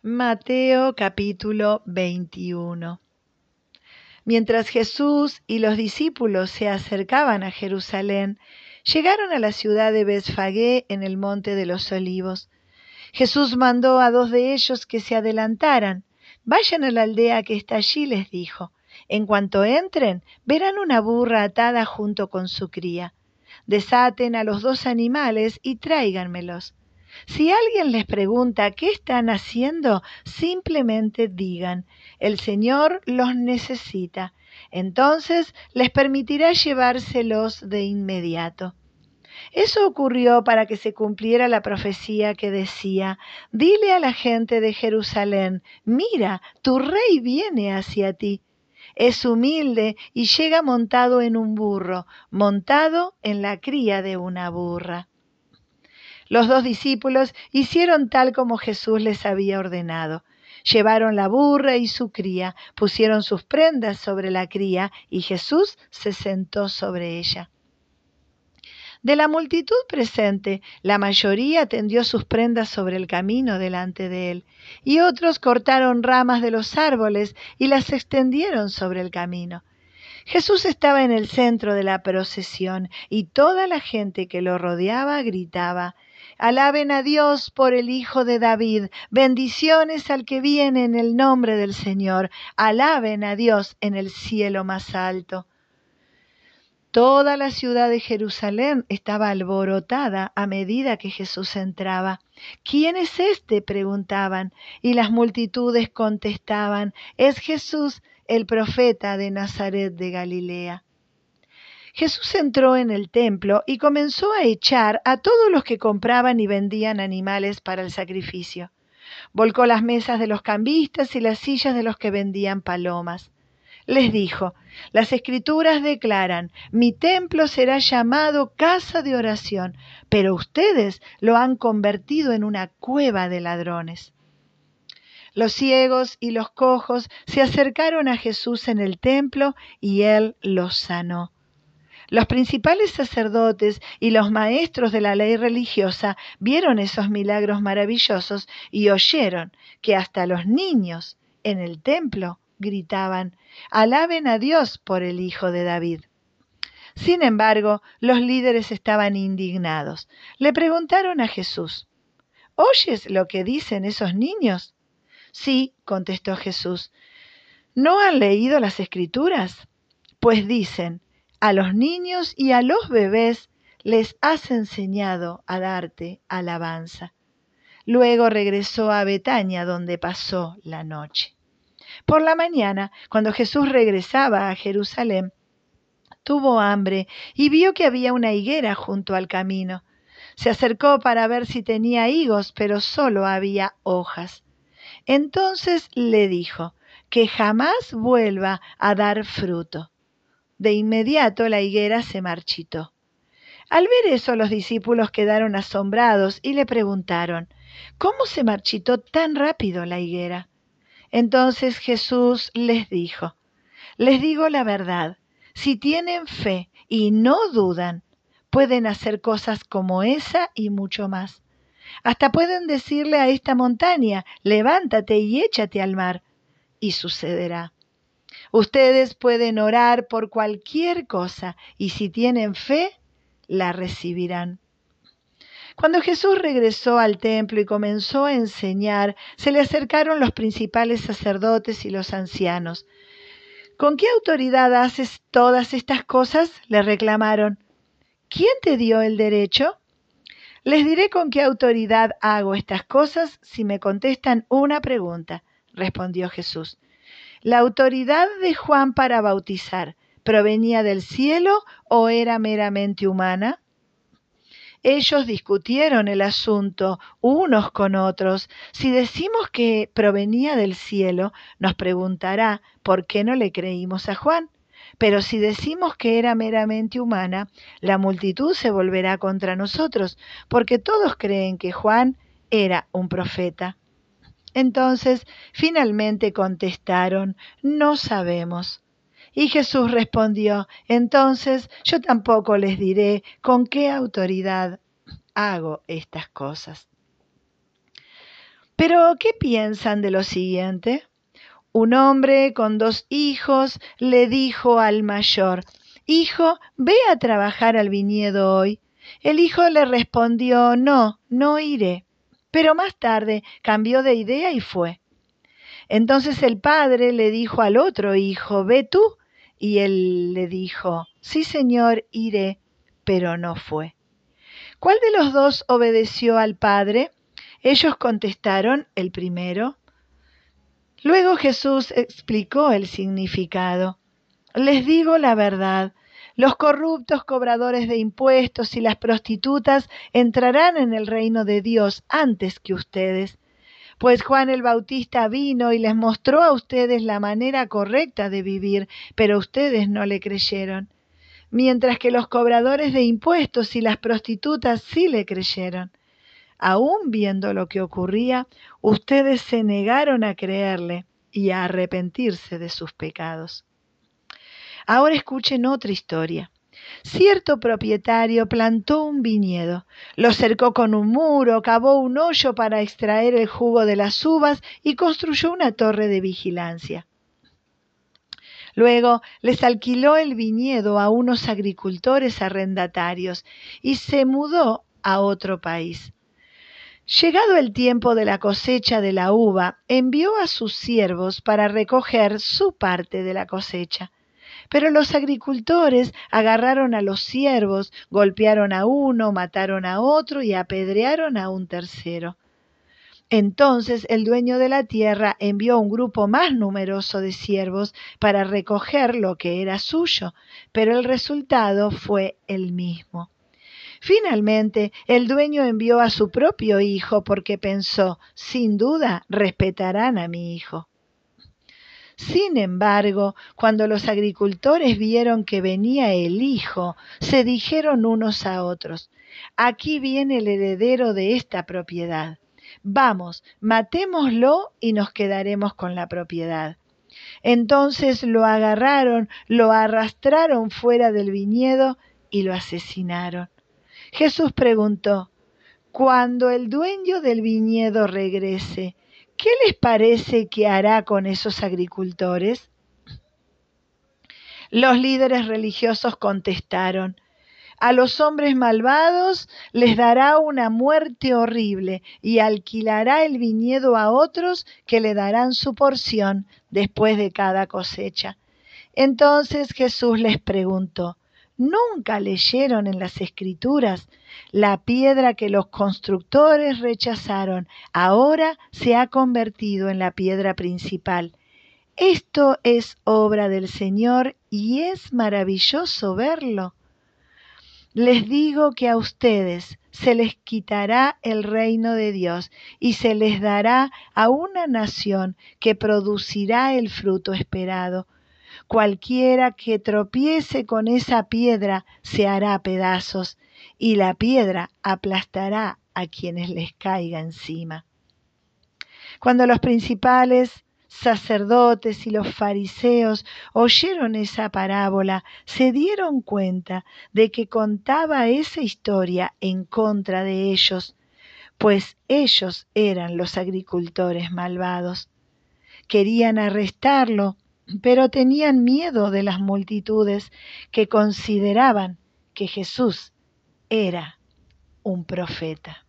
Mateo capítulo 21 Mientras Jesús y los discípulos se acercaban a Jerusalén, llegaron a la ciudad de Betfagé en el monte de los olivos. Jesús mandó a dos de ellos que se adelantaran. Vayan a la aldea que está allí, les dijo. En cuanto entren, verán una burra atada junto con su cría. Desaten a los dos animales y tráiganmelos. Si alguien les pregunta qué están haciendo, simplemente digan, el Señor los necesita. Entonces les permitirá llevárselos de inmediato. Eso ocurrió para que se cumpliera la profecía que decía, dile a la gente de Jerusalén, mira, tu rey viene hacia ti. Es humilde y llega montado en un burro, montado en la cría de una burra. Los dos discípulos hicieron tal como Jesús les había ordenado. Llevaron la burra y su cría, pusieron sus prendas sobre la cría y Jesús se sentó sobre ella. De la multitud presente, la mayoría tendió sus prendas sobre el camino delante de él, y otros cortaron ramas de los árboles y las extendieron sobre el camino. Jesús estaba en el centro de la procesión, y toda la gente que lo rodeaba gritaba, Alaben a Dios por el Hijo de David. Bendiciones al que viene en el nombre del Señor. Alaben a Dios en el cielo más alto. Toda la ciudad de Jerusalén estaba alborotada a medida que Jesús entraba. ¿Quién es este? preguntaban, y las multitudes contestaban, es Jesús, el profeta de Nazaret de Galilea. Jesús entró en el templo y comenzó a echar a todos los que compraban y vendían animales para el sacrificio. Volcó las mesas de los cambistas y las sillas de los que vendían palomas. Les dijo, las escrituras declaran, mi templo será llamado casa de oración, pero ustedes lo han convertido en una cueva de ladrones. Los ciegos y los cojos se acercaron a Jesús en el templo y él los sanó. Los principales sacerdotes y los maestros de la ley religiosa vieron esos milagros maravillosos y oyeron que hasta los niños en el templo gritaban, alaben a Dios por el Hijo de David. Sin embargo, los líderes estaban indignados. Le preguntaron a Jesús, ¿oyes lo que dicen esos niños? Sí, contestó Jesús. ¿No han leído las escrituras? Pues dicen, a los niños y a los bebés les has enseñado a darte alabanza. Luego regresó a Betania donde pasó la noche. Por la mañana, cuando Jesús regresaba a Jerusalén, tuvo hambre y vio que había una higuera junto al camino. Se acercó para ver si tenía higos, pero solo había hojas. Entonces le dijo, que jamás vuelva a dar fruto. De inmediato la higuera se marchitó. Al ver eso los discípulos quedaron asombrados y le preguntaron, ¿cómo se marchitó tan rápido la higuera? Entonces Jesús les dijo, les digo la verdad, si tienen fe y no dudan, pueden hacer cosas como esa y mucho más. Hasta pueden decirle a esta montaña, levántate y échate al mar, y sucederá. Ustedes pueden orar por cualquier cosa y si tienen fe, la recibirán. Cuando Jesús regresó al templo y comenzó a enseñar, se le acercaron los principales sacerdotes y los ancianos. ¿Con qué autoridad haces todas estas cosas? le reclamaron. ¿Quién te dio el derecho? Les diré con qué autoridad hago estas cosas si me contestan una pregunta, respondió Jesús. ¿La autoridad de Juan para bautizar provenía del cielo o era meramente humana? Ellos discutieron el asunto unos con otros. Si decimos que provenía del cielo, nos preguntará por qué no le creímos a Juan. Pero si decimos que era meramente humana, la multitud se volverá contra nosotros, porque todos creen que Juan era un profeta. Entonces finalmente contestaron, no sabemos. Y Jesús respondió, entonces yo tampoco les diré con qué autoridad hago estas cosas. Pero, ¿qué piensan de lo siguiente? Un hombre con dos hijos le dijo al mayor, Hijo, ve a trabajar al viñedo hoy. El hijo le respondió, No, no iré. Pero más tarde cambió de idea y fue. Entonces el padre le dijo al otro hijo, Ve tú. Y él le dijo, Sí, señor, iré, pero no fue. ¿Cuál de los dos obedeció al padre? Ellos contestaron, el primero. Luego Jesús explicó el significado. Les digo la verdad, los corruptos cobradores de impuestos y las prostitutas entrarán en el reino de Dios antes que ustedes. Pues Juan el Bautista vino y les mostró a ustedes la manera correcta de vivir, pero ustedes no le creyeron. Mientras que los cobradores de impuestos y las prostitutas sí le creyeron aún viendo lo que ocurría, ustedes se negaron a creerle y a arrepentirse de sus pecados. Ahora escuchen otra historia. Cierto propietario plantó un viñedo, lo cercó con un muro, cavó un hoyo para extraer el jugo de las uvas y construyó una torre de vigilancia. Luego les alquiló el viñedo a unos agricultores arrendatarios y se mudó a otro país. Llegado el tiempo de la cosecha de la uva, envió a sus siervos para recoger su parte de la cosecha. Pero los agricultores agarraron a los siervos, golpearon a uno, mataron a otro y apedrearon a un tercero. Entonces el dueño de la tierra envió un grupo más numeroso de siervos para recoger lo que era suyo, pero el resultado fue el mismo. Finalmente, el dueño envió a su propio hijo porque pensó, sin duda, respetarán a mi hijo. Sin embargo, cuando los agricultores vieron que venía el hijo, se dijeron unos a otros, aquí viene el heredero de esta propiedad. Vamos, matémoslo y nos quedaremos con la propiedad. Entonces lo agarraron, lo arrastraron fuera del viñedo y lo asesinaron. Jesús preguntó, cuando el dueño del viñedo regrese, ¿qué les parece que hará con esos agricultores? Los líderes religiosos contestaron, a los hombres malvados les dará una muerte horrible y alquilará el viñedo a otros que le darán su porción después de cada cosecha. Entonces Jesús les preguntó, ¿Nunca leyeron en las escrituras la piedra que los constructores rechazaron? Ahora se ha convertido en la piedra principal. Esto es obra del Señor y es maravilloso verlo. Les digo que a ustedes se les quitará el reino de Dios y se les dará a una nación que producirá el fruto esperado Cualquiera que tropiece con esa piedra se hará pedazos, y la piedra aplastará a quienes les caiga encima. Cuando los principales sacerdotes y los fariseos oyeron esa parábola, se dieron cuenta de que contaba esa historia en contra de ellos, pues ellos eran los agricultores malvados. Querían arrestarlo pero tenían miedo de las multitudes que consideraban que Jesús era un profeta.